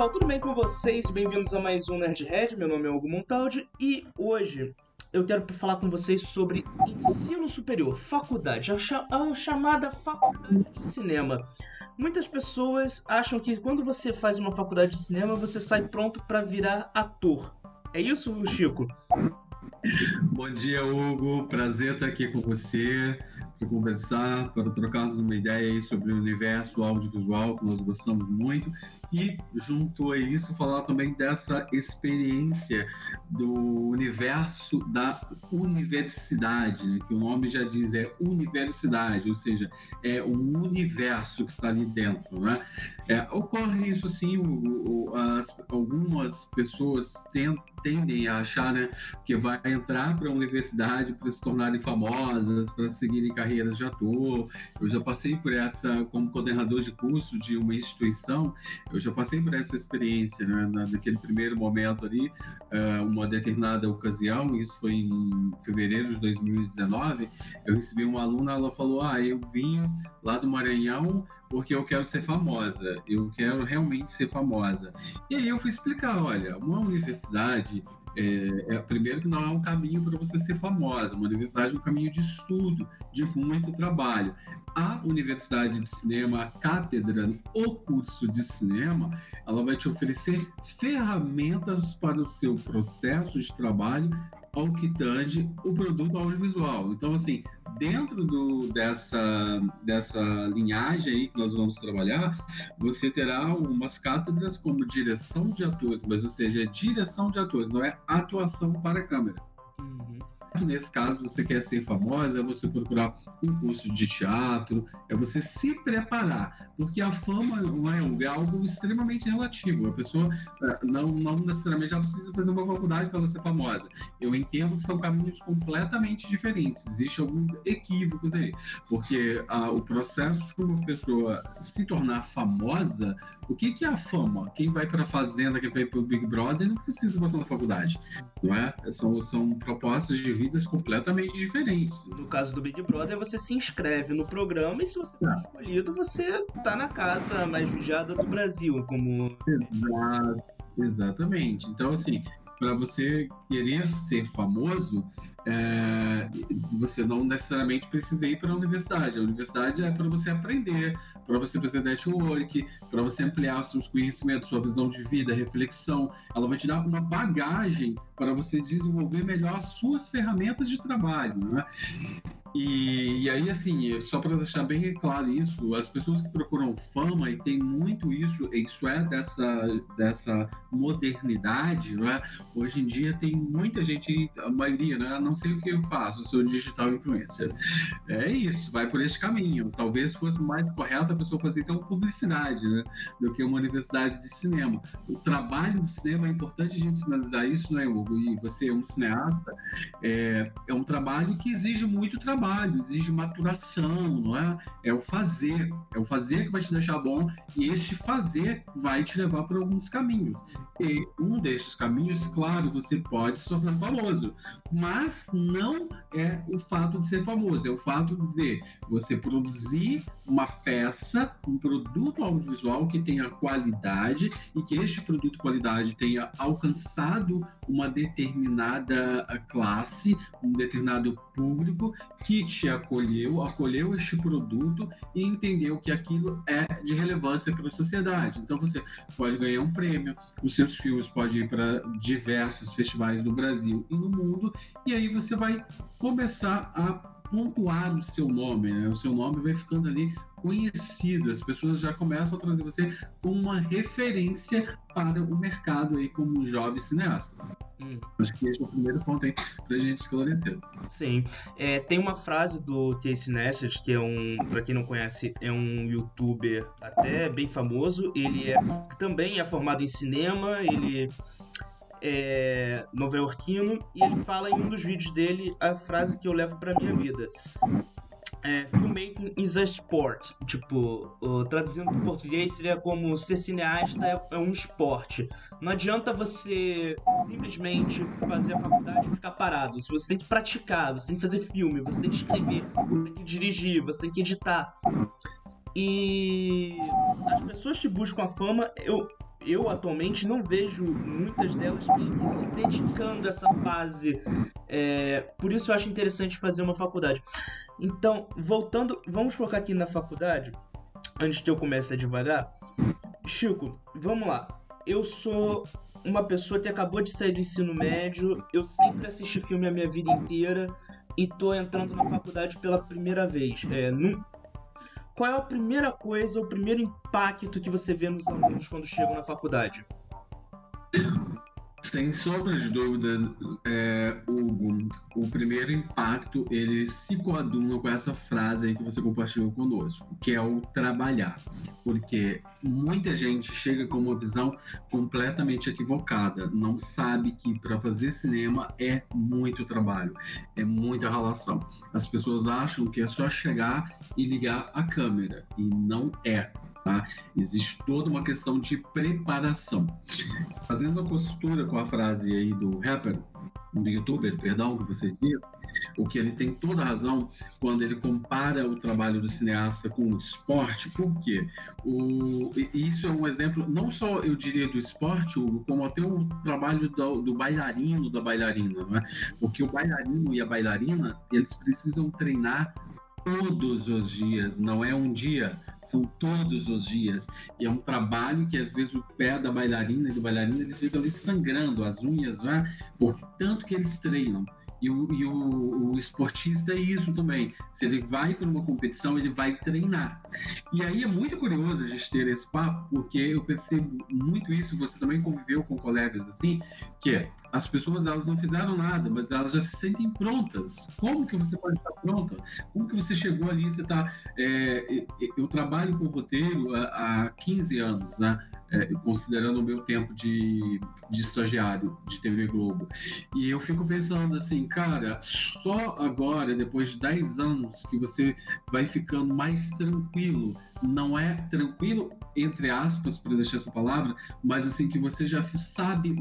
pessoal, tudo bem com vocês? Bem-vindos a mais um Nerdhead, meu nome é Hugo Montaldi e hoje eu quero falar com vocês sobre ensino superior, faculdade, a, cha a chamada faculdade de cinema. Muitas pessoas acham que quando você faz uma faculdade de cinema você sai pronto para virar ator. É isso, Chico? Bom dia, Hugo. Prazer estar aqui com você para conversar, para trocarmos uma ideia sobre o universo audiovisual que nós gostamos muito e junto a isso falar também dessa experiência do universo da universidade, né? que o nome já diz é universidade, ou seja, é um universo que está ali dentro, né? É, ocorre isso sim, o, o, as, algumas pessoas tentam tendem a achar né, que vai entrar para a universidade para se tornarem famosas, para seguirem carreiras de ator. Eu já passei por essa, como coordenador de curso de uma instituição, eu já passei por essa experiência, né, naquele primeiro momento ali, uh, uma determinada ocasião, isso foi em fevereiro de 2019, eu recebi uma aluna, ela falou, ah, eu vim lá do Maranhão porque eu quero ser famosa, eu quero realmente ser famosa. E aí eu fui explicar, olha, uma universidade é, é, primeiro que não é um caminho para você ser famosa, uma universidade é um caminho de estudo, de muito trabalho. A universidade de cinema, a cátedra, o curso de cinema, ela vai te oferecer ferramentas para o seu processo de trabalho ao que tange o produto audiovisual. Então, assim, dentro do, dessa, dessa linhagem aí que nós vamos trabalhar, você terá umas cátedras como direção de atores, mas ou seja, é direção de atores, não é atuação para câmera. Nesse caso, você quer ser famosa, é você procurar um curso de teatro, é você se preparar, porque a fama é, é algo extremamente relativo. A pessoa é, não, não necessariamente ela precisa fazer uma faculdade para ser famosa. Eu entendo que são caminhos completamente diferentes. Existem alguns equívocos aí, porque ah, o processo de uma pessoa se tornar famosa, o que, que é a fama? Quem vai para a fazenda, quem vai para o Big Brother, não precisa passar na faculdade, não é? São, são propostas de vidas completamente diferentes. No caso do Big Brother, você se inscreve no programa e se você for ah. escolhido, você tá na casa mais vigiada do Brasil, como. Exato, exatamente. Então, assim, para você querer ser famoso, é, você não necessariamente precisa ir para a universidade. A universidade é para você aprender, para você fazer network, para você ampliar seus conhecimentos, sua visão de vida, reflexão. Ela vai te dar uma bagagem para você desenvolver melhor as suas ferramentas de trabalho. Né? E, e, aí, assim, só para deixar bem claro isso, as pessoas que procuram fama, e tem muito isso, isso é dessa, dessa modernidade, não é? Hoje em dia tem muita gente, a maioria, né? Não sei o que eu faço, sou digital influencer. É isso, vai por esse caminho. Talvez fosse mais correto a pessoa fazer então publicidade, né? Do que uma universidade de cinema. O trabalho de cinema é importante a gente sinalizar isso, não é, Hugo? E você é um cineasta, é, é um trabalho que exige muito trabalho, exige maturação, não é? É o fazer, é o fazer que vai te deixar bom e este fazer vai te levar por alguns caminhos. E um desses caminhos, claro, você pode se tornar famoso, mas não é o fato de ser famoso, é o fato de você produzir uma peça, um produto audiovisual que tenha qualidade e que este produto qualidade tenha alcançado uma determinada classe, um determinado público que te acolheu, acolheu este produto e entendeu que aquilo é de relevância para a sociedade. Então você pode ganhar um prêmio, os seus filmes podem ir para diversos festivais do Brasil e no mundo, e aí você vai começar a pontuar o seu nome, né? O seu nome vai ficando ali conhecido, as pessoas já começam a trazer você como uma referência para o mercado aí como jovem cineasta. Hum. Acho que esse é o primeiro ponto aí pra gente esclarecer. Sim. É, tem uma frase do Casey Neistat, que é um, para quem não conhece, é um youtuber até bem famoso. Ele é, também é formado em cinema, ele é, nova-iorquino e ele fala em um dos vídeos dele a frase que eu levo para minha vida. É, filmmaking is a sport. Tipo, uh, traduzindo para português seria como ser cineasta é, é, um esporte. Não adianta você simplesmente fazer a faculdade e ficar parado. Você tem que praticar, você tem que fazer filme, você tem que escrever, você tem que dirigir, você tem que editar. E as pessoas que buscam a fama, eu eu atualmente não vejo muitas delas se dedicando a essa fase. É, por isso eu acho interessante fazer uma faculdade. Então, voltando, vamos focar aqui na faculdade, antes que eu comece a devagar. Chico, vamos lá. Eu sou uma pessoa que acabou de sair do ensino médio, eu sempre assisti filme a minha vida inteira e tô entrando na faculdade pela primeira vez. É. Qual é a primeira coisa, o primeiro impacto que você vê nos alunos quando chegam na faculdade? Sem sombra de dúvida, é, Hugo, o primeiro impacto ele se coaduna com essa frase aí que você compartilhou conosco, que é o trabalhar. Porque muita gente chega com uma visão completamente equivocada, não sabe que para fazer cinema é muito trabalho, é muita relação. As pessoas acham que é só chegar e ligar a câmera, e não é. Tá? Existe toda uma questão de preparação. Fazendo a costura com a frase aí do rapper, do youtuber, perdão, que você disse, o que ele tem toda razão quando ele compara o trabalho do cineasta com o esporte, porque o, isso é um exemplo, não só eu diria do esporte, como até o trabalho do, do bailarino, da bailarina, não é? porque o bailarino e a bailarina, eles precisam treinar todos os dias, não é um dia, são todos os dias. E é um trabalho que às vezes o pé da bailarina e do bailarino eles ficam ali sangrando, as unhas, né? por tanto que eles treinam. E, o, e o, o, esportista é isso também. Se ele vai para uma competição, ele vai treinar. E aí é muito curioso a gente ter esse papo, porque eu percebo muito isso. Você também conviveu com colegas assim, que é, as pessoas elas não fizeram nada, mas elas já se sentem prontas. Como que você pode estar pronta? Como que você chegou ali? Você está. É, eu trabalho com roteiro há, há 15 anos, né? É, considerando o meu tempo de, de estagiário de TV Globo. E eu fico pensando assim, cara, só agora, depois de 10 anos, que você vai ficando mais tranquilo. Não é tranquilo, entre aspas, para deixar essa palavra, mas assim, que você já sabe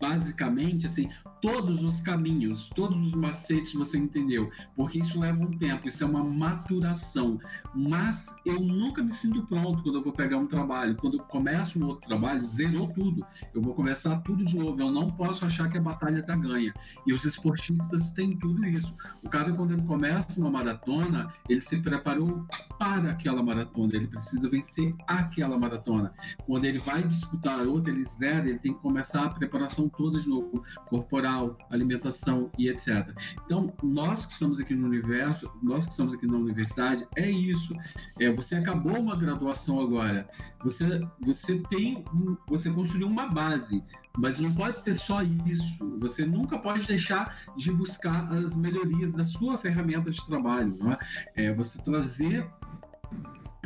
basicamente assim todos os caminhos, todos os macetes você entendeu, porque isso leva um tempo, isso é uma maturação. Mas eu nunca me sinto pronto quando eu vou pegar um trabalho. Quando eu começo um outro trabalho, zerou tudo. Eu vou começar tudo de novo. Eu não posso achar que a batalha está ganha. E os esportistas têm tudo isso. O cara, quando ele começa uma maratona, ele se preparou para aquela maratona. Ele precisa vencer aquela maratona. Quando ele vai disputar outra, ele zera, ele tem que começar a preparação toda de novo, corporal alimentação e etc. Então, nós que estamos aqui no universo, nós que estamos aqui na universidade, é isso. É, você acabou uma graduação agora, você, você tem, você construiu uma base, mas não pode ser só isso. Você nunca pode deixar de buscar as melhorias da sua ferramenta de trabalho. Não é? é você trazer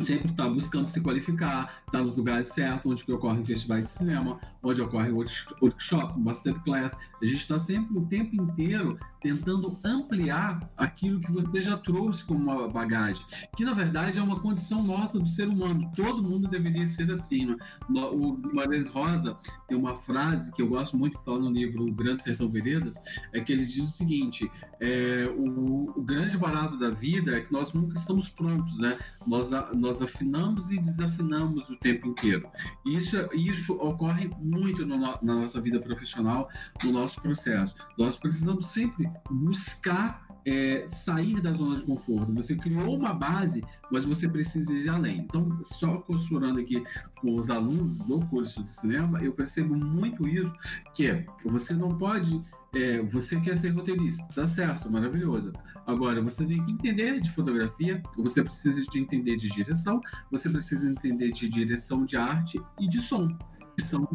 sempre está buscando se qualificar, está nos lugares certos, onde que ocorrem festivais de cinema, onde ocorre workshop, masterclass. A gente está sempre o tempo inteiro tentando ampliar aquilo que você já trouxe como uma bagagem, que na verdade é uma condição nossa do ser humano. Todo mundo deveria ser assim. Né? O Guimarães Rosa tem uma frase que eu gosto muito que está no livro O Grande Sertão Veredas, é que ele diz o seguinte: é, o, o, grande barato da vida é que nós nunca estamos prontos, né? Nós, nós afinamos e desafinamos o tempo inteiro. Isso, isso ocorre muito no, na nossa vida profissional, no nosso processo. Nós precisamos sempre buscar é, sair da zona de conforto. Você criou uma base, mas você precisa ir além. Então, só costurando aqui com os alunos do curso de cinema, eu percebo muito isso, que é, você não pode é, você quer ser roteirista, tá certo, maravilhoso. Agora, você tem que entender de fotografia, você precisa de entender de direção, você precisa entender de direção de arte e de som, que são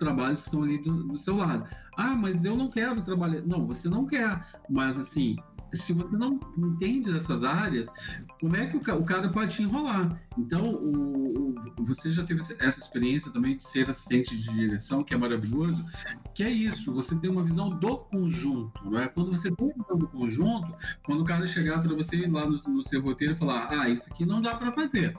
trabalhos que estão ali do, do seu lado. Ah, mas eu não quero trabalhar. Não, você não quer. Mas assim, se você não entende dessas áreas, como é que o, o cara pode te enrolar? Então, o, o, você já teve essa experiência também de ser assistente de direção, que é maravilhoso, que é isso, você tem uma visão do conjunto, não é? Quando você tem uma visão do conjunto, quando o cara chegar para você lá no, no seu roteiro e falar, ah, isso aqui não dá para fazer.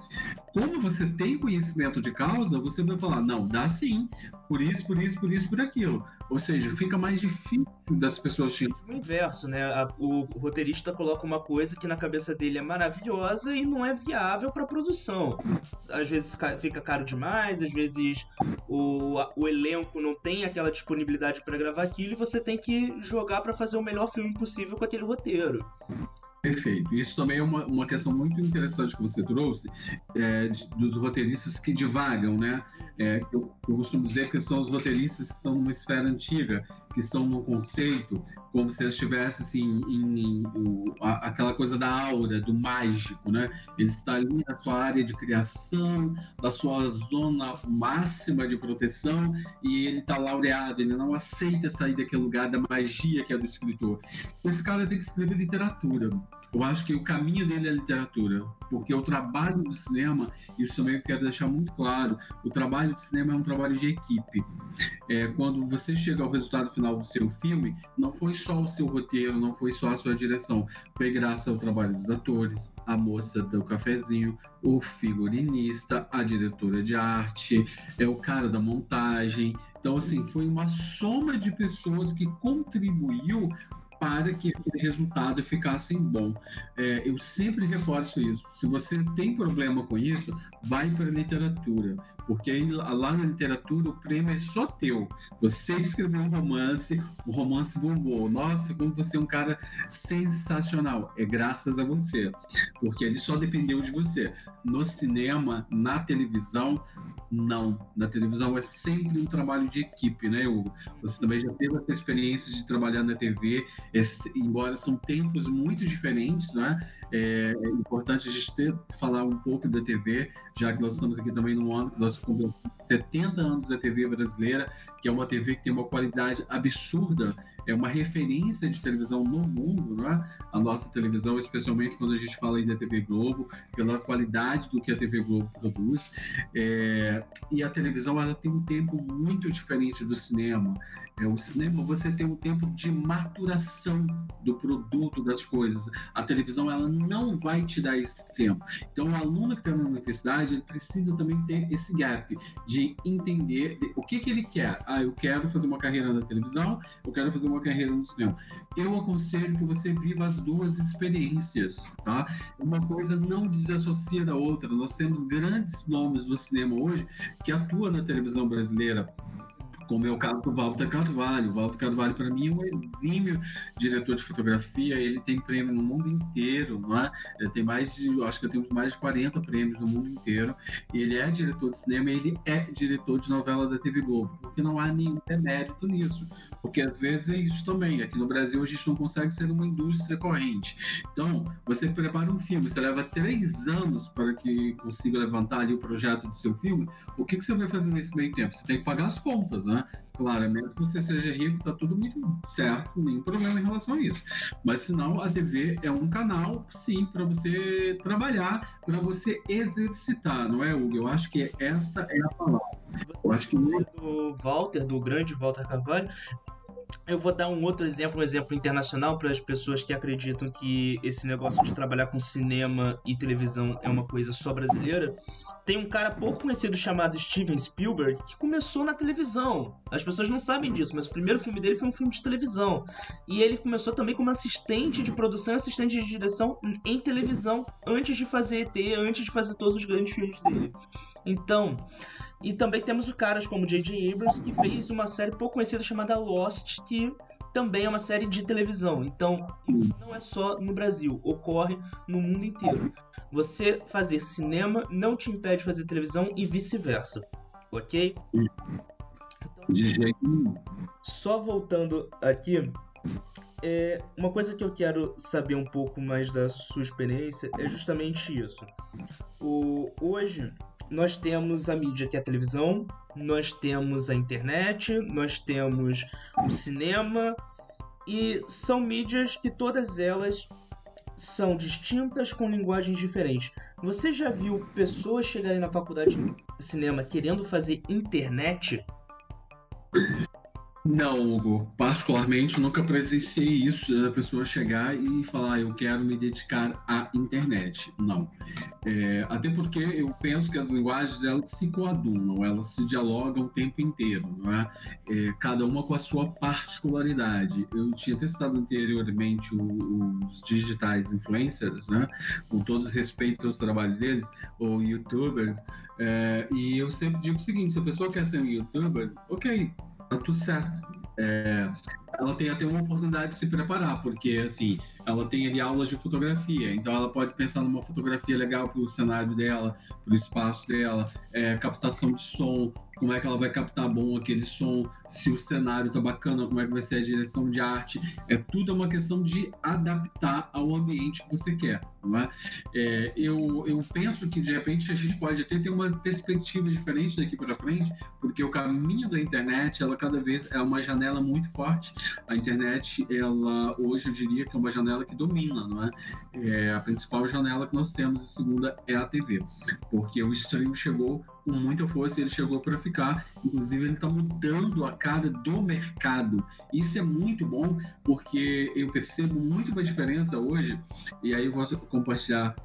como você tem conhecimento de causa, você vai falar, não, dá sim, por isso, por isso, por isso, por aquilo. Ou seja, fica mais difícil das pessoas te... O inverso, né? O roteirista coloca uma coisa que na cabeça dele é maravilhosa e não é viável para produção. Às vezes fica caro demais, às vezes o, o elenco não tem aquela disponibilidade para gravar aquilo e você tem que jogar para fazer o melhor filme possível com aquele roteiro. Perfeito. Isso também é uma, uma questão muito interessante que você trouxe, é, de, dos roteiristas que divagam, né? É, eu, eu, costumo dizer que são os roteiristas que estão numa esfera antiga, que estão num conceito, como se eles estivessem assim, em, em o, a, aquela coisa da aura, do mágico, né? Ele está ali na sua área de criação, da sua zona máxima de proteção, e ele está laureado, ele não aceita sair daquele lugar da magia que é do escritor. Esse cara tem que escrever literatura. Eu acho que o caminho dele é literatura, porque o trabalho do cinema, isso também eu quero deixar muito claro, o trabalho do cinema é um trabalho de equipe. É, quando você chega ao resultado final do seu filme, não foi só o seu roteiro, não foi só a sua direção, foi graças ao trabalho dos atores, a moça do cafezinho, o figurinista, a diretora de arte, é o cara da montagem. Então, assim, foi uma soma de pessoas que contribuiu para que aquele resultado ficasse bom. É, eu sempre reforço isso. Se você tem problema com isso, vai para a literatura, porque lá na literatura o prêmio é só teu. Você escreveu um romance, o romance bombou. Nossa, como você é um cara sensacional. É graças a você, porque ele só dependeu de você. No cinema, na televisão, não. Na televisão é sempre um trabalho de equipe, né, Hugo? Você também já teve essa experiência de trabalhar na TV, embora são tempos muito diferentes, né? É, é, importante a gente ter, falar um pouco da TV, já que nós estamos aqui também no ano que nós completamos 70 anos da TV brasileira, que é uma TV que tem uma qualidade absurda é uma referência de televisão no mundo, não é? A nossa televisão, especialmente quando a gente fala aí da TV Globo, pela qualidade do que a TV Globo produz. É, e a televisão, ela tem um tempo muito diferente do cinema. É, o cinema, você tem um tempo de maturação do produto, das coisas. A televisão, ela não vai te dar esse tempo. Então, o aluno que está na universidade, ele precisa também ter esse gap de entender o que, que ele quer. Ah, eu quero fazer uma carreira na televisão, eu quero fazer uma carreira no cinema. Eu aconselho que você viva as duas experiências, tá? Uma coisa não desassocia da outra. Nós temos grandes nomes do cinema hoje que atuam na televisão brasileira como é o caso do Walter Carvalho. O Walter Carvalho, para mim, é um exímio diretor de fotografia. Ele tem prêmio no mundo inteiro, não é? Ele tem mais de, acho que temos mais de 40 prêmios no mundo inteiro. Ele é diretor de cinema e ele é diretor de novela da TV Globo, porque não há nenhum demérito nisso. Porque às vezes é isso também. Aqui no Brasil a gente não consegue ser uma indústria corrente. Então, você prepara um filme, você leva três anos para que consiga levantar ali o projeto do seu filme. O que, que você vai fazer nesse meio tempo? Você tem que pagar as contas, né? Claro, mesmo que você seja rico, tá tudo muito certo, nenhum problema em relação a isso. Mas senão a TV é um canal, sim, para você trabalhar, para você exercitar, não é, Hugo? Eu acho que esta é a palavra. Você Eu acho que do Walter, do grande Walter Carvalho, eu vou dar um outro exemplo, um exemplo internacional para as pessoas que acreditam que esse negócio de trabalhar com cinema e televisão é uma coisa só brasileira. Tem um cara pouco conhecido chamado Steven Spielberg que começou na televisão. As pessoas não sabem disso, mas o primeiro filme dele foi um filme de televisão. E ele começou também como assistente de produção e assistente de direção em televisão antes de fazer ET, antes de fazer todos os grandes filmes dele. Então, e também temos o caras como J.J. Abrams, que fez uma série pouco conhecida chamada Lost, que também é uma série de televisão. Então, não é só no Brasil, ocorre no mundo inteiro. Você fazer cinema não te impede de fazer televisão e vice-versa, ok? de jeito nenhum. Só voltando aqui, é, uma coisa que eu quero saber um pouco mais da sua experiência é justamente isso. O, hoje, nós temos a mídia que é a televisão, nós temos a internet, nós temos o cinema e são mídias que todas elas são distintas com linguagens diferentes. Você já viu pessoas chegarem na faculdade de cinema querendo fazer internet? Não, Hugo. Particularmente, nunca presenciei isso, a pessoa chegar e falar, eu quero me dedicar à internet. Não. É, até porque eu penso que as linguagens, elas se coadunam, elas se dialogam o tempo inteiro, não é? é cada uma com a sua particularidade. Eu tinha testado anteriormente os digitais influencers, né? Com todos respeito aos trabalhos deles, ou youtubers, é, e eu sempre digo o seguinte, se a pessoa quer ser um youtuber, ok, tudo certo. É, ela tem até uma oportunidade de se preparar, porque assim, ela tem ali aulas de fotografia, então ela pode pensar numa fotografia legal para o cenário dela, para o espaço dela, é, captação de som, como é que ela vai captar bom aquele som, se o cenário tá bacana, como é que vai ser a direção de arte. É tudo uma questão de adaptar ao ambiente que você quer, não é? é eu, eu penso que de repente a gente pode até ter uma perspectiva diferente daqui para frente, porque o caminho da internet, ela cada vez é uma janela muito forte. A internet, ela hoje eu diria que é uma janela que domina, não é? é a principal janela que nós temos, a segunda é a TV, porque o stream chegou com muita força ele chegou para ficar. Inclusive, ele está mudando a cara do mercado. Isso é muito bom, porque eu percebo muito a diferença hoje, e aí eu vou compartilhar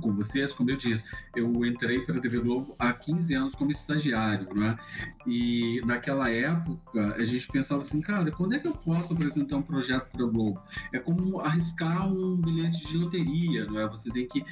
com vocês, como eu disse, eu entrei para a TV Globo há 15 anos como estagiário, né? E naquela época a gente pensava assim, cara, quando é que eu posso apresentar um projeto para a Globo? É como arriscar um bilhete de loteria, não é? Você tem que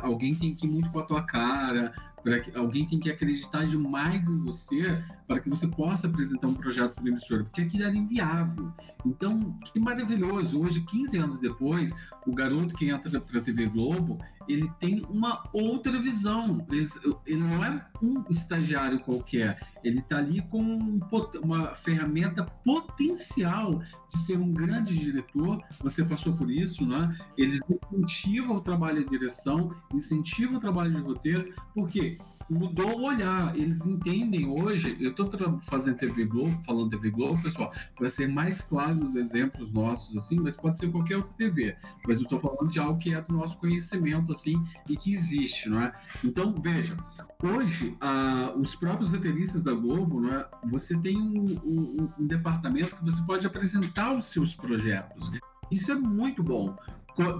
alguém tem que ir muito com a tua cara, para que alguém tem que acreditar demais em você para que você possa apresentar um projeto para emissora, porque aquilo era inviável. Então, que maravilhoso! Hoje, 15 anos depois, o garoto que entra para a TV Globo, ele tem uma outra visão. Ele, não é um estagiário qualquer, ele está ali com uma ferramenta potencial de ser um grande diretor. Você passou por isso, né? Eles incentivam o trabalho de direção, incentivam o trabalho de roteiro, porque mudou o olhar. Eles entendem hoje. Eu estou fazendo TV Globo, falando TV Globo, pessoal, para ser mais claro nos exemplos nossos, assim, mas pode ser qualquer outra TV. Mas eu estou falando de algo que é do nosso conhecimento, assim, e que existe, não é? Então, veja, hoje, ah, os próprios roteiristas da Globo, não é? Você tem um, um, um departamento que você pode apresentar os seus projetos. Isso é muito bom.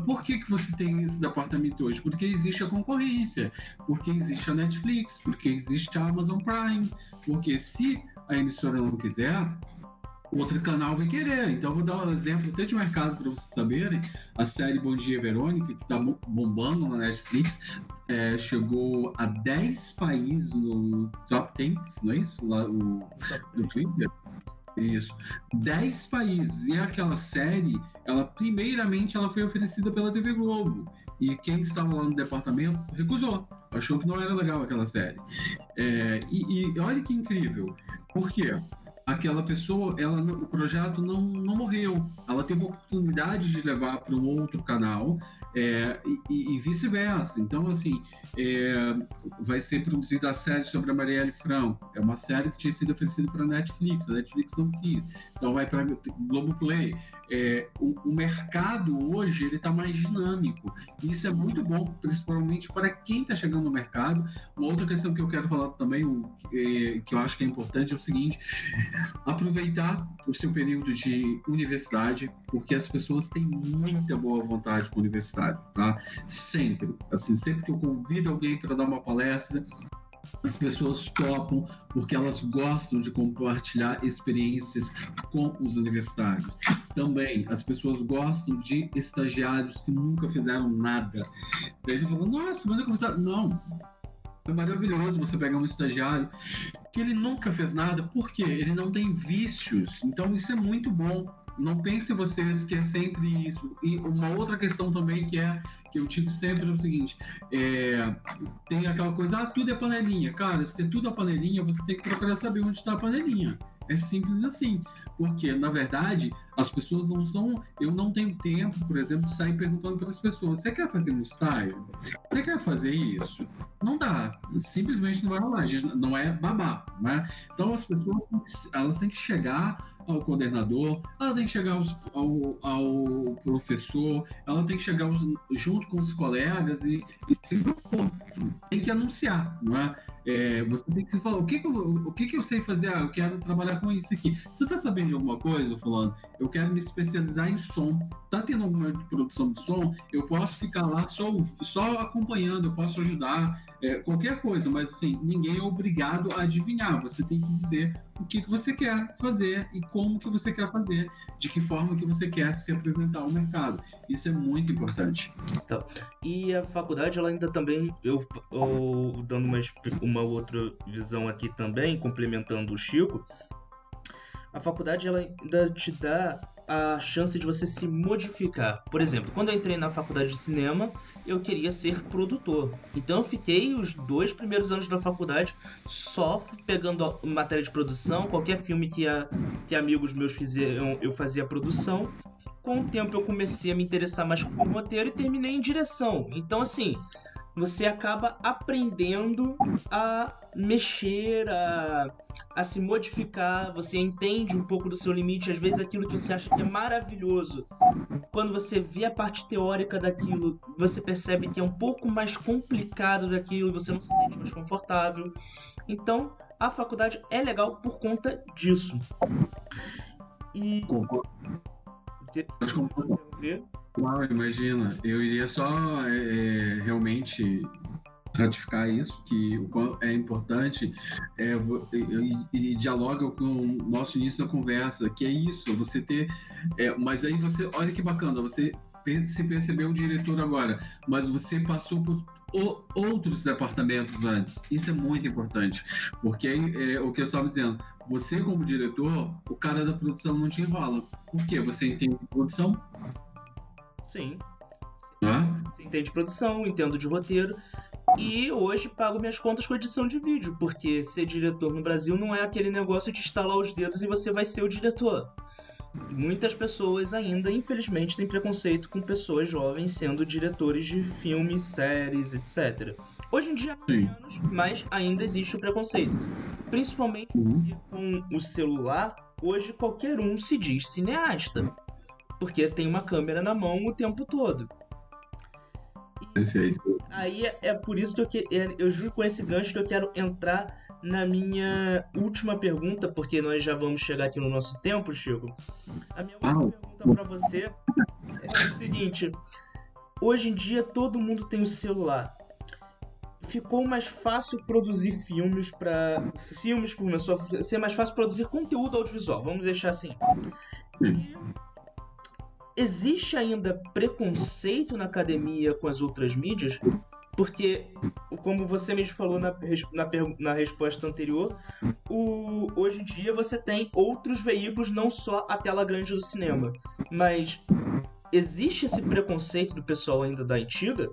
Por que, que você tem esse departamento hoje? Porque existe a concorrência, porque existe a Netflix, porque existe a Amazon Prime, porque se a emissora não quiser, outro canal vai querer. Então, vou dar um exemplo até de mercado para vocês saberem. A série Bom Dia Verônica, que está bombando na Netflix, é, chegou a 10 países no top 10, não é isso? Lá, o, no Twitter. Isso. 10 países. E aquela série, ela primeiramente ela foi oferecida pela TV Globo. E quem estava lá no departamento recusou. Achou que não era legal aquela série. É, e, e olha que incrível. Por quê? Aquela pessoa, ela, o projeto não, não morreu. Ela teve a oportunidade de levar para um outro canal é, e, e vice-versa. Então, assim, é, vai ser produzida a série sobre a Marielle Franco. É uma série que tinha sido oferecida para a Netflix, a Netflix não quis. Então, vai para Globoplay. É, o, o mercado hoje ele está mais dinâmico. Isso é muito bom, principalmente para quem está chegando no mercado. Uma outra questão que eu quero falar também, o, é, que eu acho que é importante, é o seguinte: aproveitar o seu período de universidade, porque as pessoas têm muita boa vontade com a universidade tá? Sempre. Assim, sempre que eu convido alguém para dar uma palestra, as pessoas topam porque elas gostam de compartilhar experiências com os universitários. Também as pessoas gostam de estagiários que nunca fizeram nada. Daí você fala, nossa, mas eu começar. Não. É maravilhoso você pegar um estagiário que ele nunca fez nada, porque ele não tem vícios. Então isso é muito bom não pense vocês que é sempre isso. E uma outra questão também que é que eu tive sempre é o seguinte: é, tem aquela coisa, ah, tudo é panelinha. Cara, se tudo é panelinha, você tem que procurar saber onde está a panelinha. É simples assim. Porque, na verdade, as pessoas não são. Eu não tenho tempo, por exemplo, de sair perguntando para as pessoas: você quer fazer um style? Você quer fazer isso? Não dá. Simplesmente não vai rolar. Não é babá. Né? Então, as pessoas elas têm que chegar ao coordenador, ela tem que chegar ao, ao professor, ela tem que chegar junto com os colegas e, e se tem que anunciar, não é? É, você tem que falar, o que que, eu, o que que eu sei fazer? Ah, eu quero trabalhar com isso aqui. Você está sabendo de alguma coisa, fulano? Eu quero me especializar em som. Tá tendo alguma produção de som? Eu posso ficar lá só, só acompanhando, eu posso ajudar, é, qualquer coisa, mas assim, ninguém é obrigado a adivinhar. Você tem que dizer o que, que você quer fazer e como que você quer fazer, de que forma que você quer se apresentar ao mercado. Isso é muito importante. Então, e a faculdade, ela ainda também, eu, eu dando uma, uma outra visão aqui também, complementando o Chico, a faculdade ela ainda te dá a chance de você se modificar. Por exemplo, quando eu entrei na faculdade de cinema, eu queria ser produtor. Então eu fiquei os dois primeiros anos da faculdade só pegando matéria de produção, qualquer filme que, a, que amigos meus fizeram, eu fazia produção. Com o tempo eu comecei a me interessar mais o roteiro e terminei em direção. Então assim, você acaba aprendendo a mexer, a, a se modificar, você entende um pouco do seu limite, às vezes aquilo que você acha que é maravilhoso. Quando você vê a parte teórica daquilo, você percebe que é um pouco mais complicado daquilo, você não se sente mais confortável. Então, a faculdade é legal por conta disso. E. Concordo. Claro, imagina. Eu iria só é, é, realmente ratificar isso, que o é importante é, e, dialoga com o nosso início da conversa, que é isso, você ter. É, mas aí você, olha que bacana, você se percebeu o diretor agora, mas você passou por outros departamentos antes. Isso é muito importante, porque é, o que eu estava dizendo, você como diretor, o cara da produção não te enrola. Por quê? Você entende produção? Sim. Você entende produção, entendo de roteiro. E hoje pago minhas contas com edição de vídeo, porque ser diretor no Brasil não é aquele negócio de estalar os dedos e você vai ser o diretor. Muitas pessoas ainda, infelizmente, têm preconceito com pessoas jovens sendo diretores de filmes, séries, etc. Hoje em dia, menos, mas ainda existe o preconceito. Principalmente uhum. com o celular, hoje qualquer um se diz cineasta. Porque tem uma câmera na mão o tempo todo. Perfeito. Aí é, é por isso que eu, que, é, eu juro com esse gancho que eu quero entrar na minha última pergunta, porque nós já vamos chegar aqui no nosso tempo, Chico. A minha última pergunta para você é a seguinte: hoje em dia todo mundo tem o celular. Ficou mais fácil produzir filmes para filmes começou a ser mais fácil produzir conteúdo audiovisual. Vamos deixar assim. E existe ainda preconceito na academia com as outras mídias? Porque, como você mesmo falou na, na, na resposta anterior, o, hoje em dia você tem outros veículos, não só a tela grande do cinema. Mas existe esse preconceito do pessoal ainda da antiga?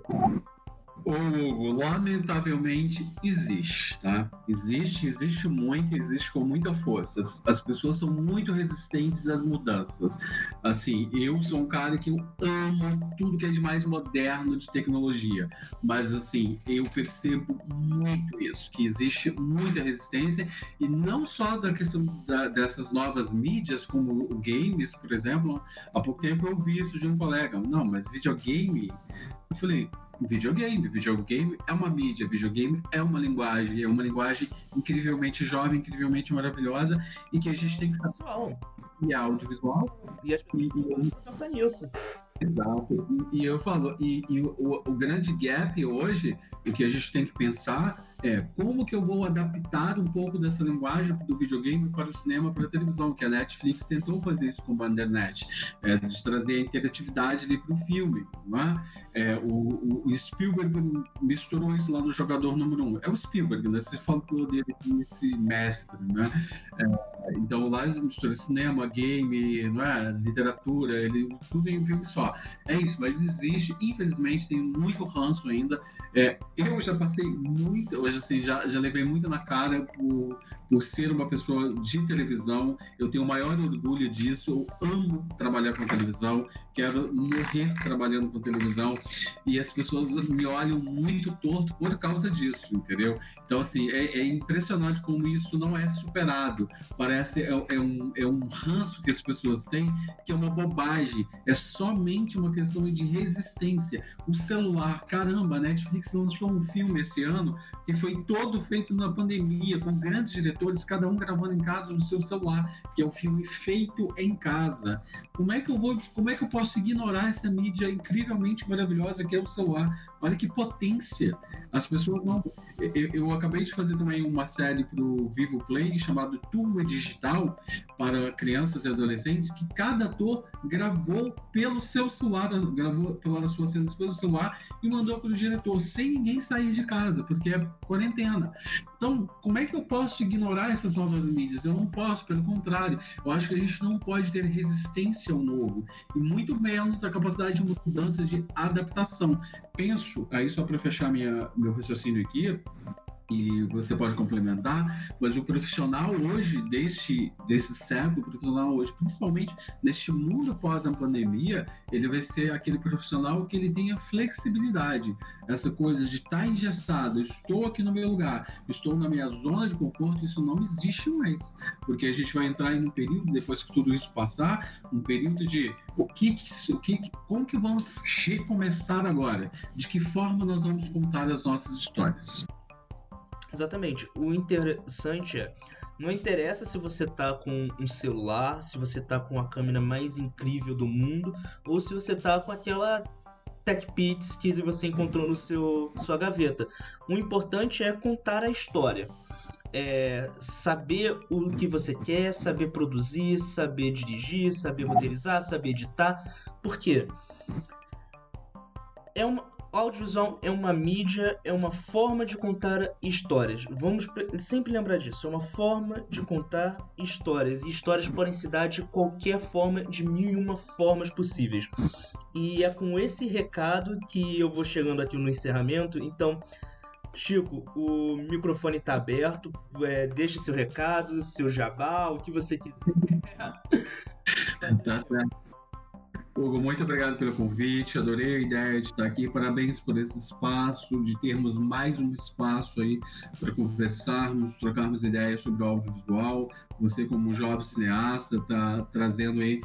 Hugo, lamentavelmente existe, tá? Existe, existe muito, existe com muita força. As, as, pessoas são muito resistentes às mudanças. Assim, eu sou um cara que eu amo tudo que é de mais moderno de tecnologia, mas assim, eu percebo muito isso, que existe muita resistência e não só da questão da, dessas novas mídias, como o games, por exemplo. Há pouco tempo eu ouvi isso de um colega. Não, mas videogame. Eu falei, videogame. Videogame é uma mídia, videogame é uma linguagem, é uma linguagem incrivelmente jovem, incrivelmente maravilhosa e que a gente tem que saber. E audiovisual. E as pessoas e, pensar nisso. Exato. E, e eu falo, e, e o, o grande gap hoje, o que a gente tem que pensar é como que eu vou adaptar um pouco dessa linguagem do videogame para o cinema, para a televisão, que a Netflix tentou fazer isso com o Bandersnatch, é, de trazer a interatividade ali para o filme. Não é? É, o, o, Spielberg misturou isso lá no Jogador Número 1. Um. É o Spielberg, né? Você falou dele aqui, esse mestre, né? É, então lá ele mistura cinema, game, não é? literatura, ele, tudo em um filme só. É isso, mas existe, infelizmente, tem muito ranço ainda. É, eu já passei muito, assim, já, já levei muito na cara por, por ser uma pessoa de televisão. Eu tenho o maior orgulho disso. Eu amo trabalhar com televisão, quero morrer trabalhando com televisão. E as pessoas me olham muito torto por causa disso, entendeu? Então, assim, é, é impressionante como isso não é superado. Parece é, é, um, é um ranço que as pessoas têm, que é uma bobagem. É somente uma questão de resistência. O celular, caramba, a Netflix lançou um filme esse ano que foi todo feito na pandemia, com grandes diretores, cada um gravando em casa no seu celular, que é um filme feito em casa. Como é que eu vou, como é que eu posso ignorar essa mídia incrivelmente maravilhosa que é o celular? Olha que potência. As pessoas não. Eu, eu acabei de fazer também uma série para o Vivo Play chamado Turma Digital para crianças e adolescentes, que cada ator gravou pelo seu celular, gravou pelas suas cenas pelo celular e mandou para o diretor, sem ninguém sair de casa, porque é quarentena. Então, como é que eu posso ignorar essas novas mídias? Eu não posso, pelo contrário. Eu acho que a gente não pode ter resistência ao novo e muito menos a capacidade de mudança, de adaptação. Penso, aí só para fechar minha, meu raciocínio aqui, e você pode complementar, mas o profissional hoje, deste, desse século, o profissional hoje, principalmente neste mundo pós a pandemia, ele vai ser aquele profissional que ele tenha flexibilidade. Essa coisa de estar tá engessado, estou aqui no meu lugar, estou na minha zona de conforto, isso não existe mais. Porque a gente vai entrar em um período, depois que tudo isso passar, um período de o que, o que como que vamos recomeçar agora? De que forma nós vamos contar as nossas histórias? Exatamente. O interessante é, não interessa se você tá com um celular, se você tá com a câmera mais incrível do mundo, ou se você tá com aquela TechPix que você encontrou no seu sua gaveta. O importante é contar a história. É saber o que você quer, saber produzir, saber dirigir, saber roteirizar, saber editar. Por quê? É uma, audiovisual é uma mídia, é uma forma de contar histórias. Vamos sempre lembrar disso. É uma forma de contar histórias. E histórias podem se dar de qualquer forma, de mil e uma formas possíveis. E é com esse recado que eu vou chegando aqui no encerramento. Então, Chico, o microfone está aberto. É, deixe seu recado, seu jabá, o que você quiser. tá certo. Hugo, muito obrigado pelo convite, adorei a ideia de estar aqui, parabéns por esse espaço, de termos mais um espaço aí para conversarmos, trocarmos ideias sobre o audiovisual. Você, como jovem cineasta, está trazendo aí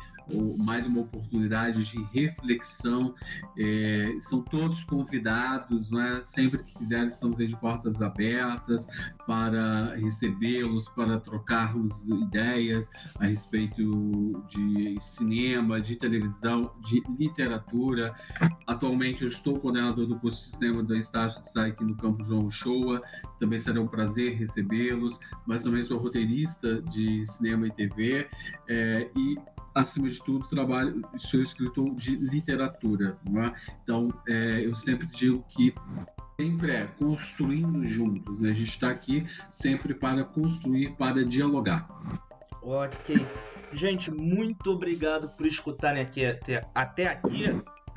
mais uma oportunidade de reflexão. É, são todos convidados, né? sempre que quiserem, estamos aí de portas abertas para recebê-los, para trocarmos ideias a respeito de cinema, de televisão, de literatura. Atualmente eu estou coordenador do curso de cinema da Estácio de Sai aqui no Campo João Shoa. Também será um prazer recebê-los, mas também sou roteirista de cinema e TV. É, e acima de tudo, trabalho, sou escritor de literatura. É? Então, é, eu sempre digo que sempre é construindo juntos. Né? A gente está aqui sempre para construir, para dialogar. Ok. Gente, muito obrigado por escutarem aqui até, até aqui.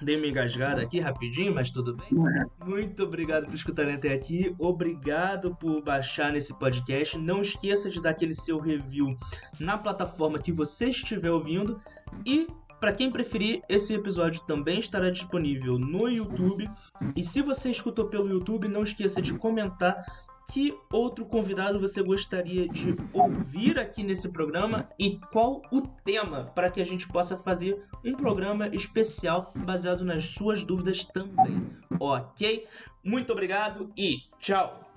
Dei uma engasgada aqui rapidinho, mas tudo bem. É. Muito obrigado por escutarem até aqui. Obrigado por baixar nesse podcast. Não esqueça de dar aquele seu review na plataforma que você estiver ouvindo. E para quem preferir, esse episódio também estará disponível no YouTube. E se você escutou pelo YouTube, não esqueça de comentar que outro convidado você gostaria de ouvir aqui nesse programa e qual o tema para que a gente possa fazer um programa especial baseado nas suas dúvidas também. Ok? Muito obrigado e tchau!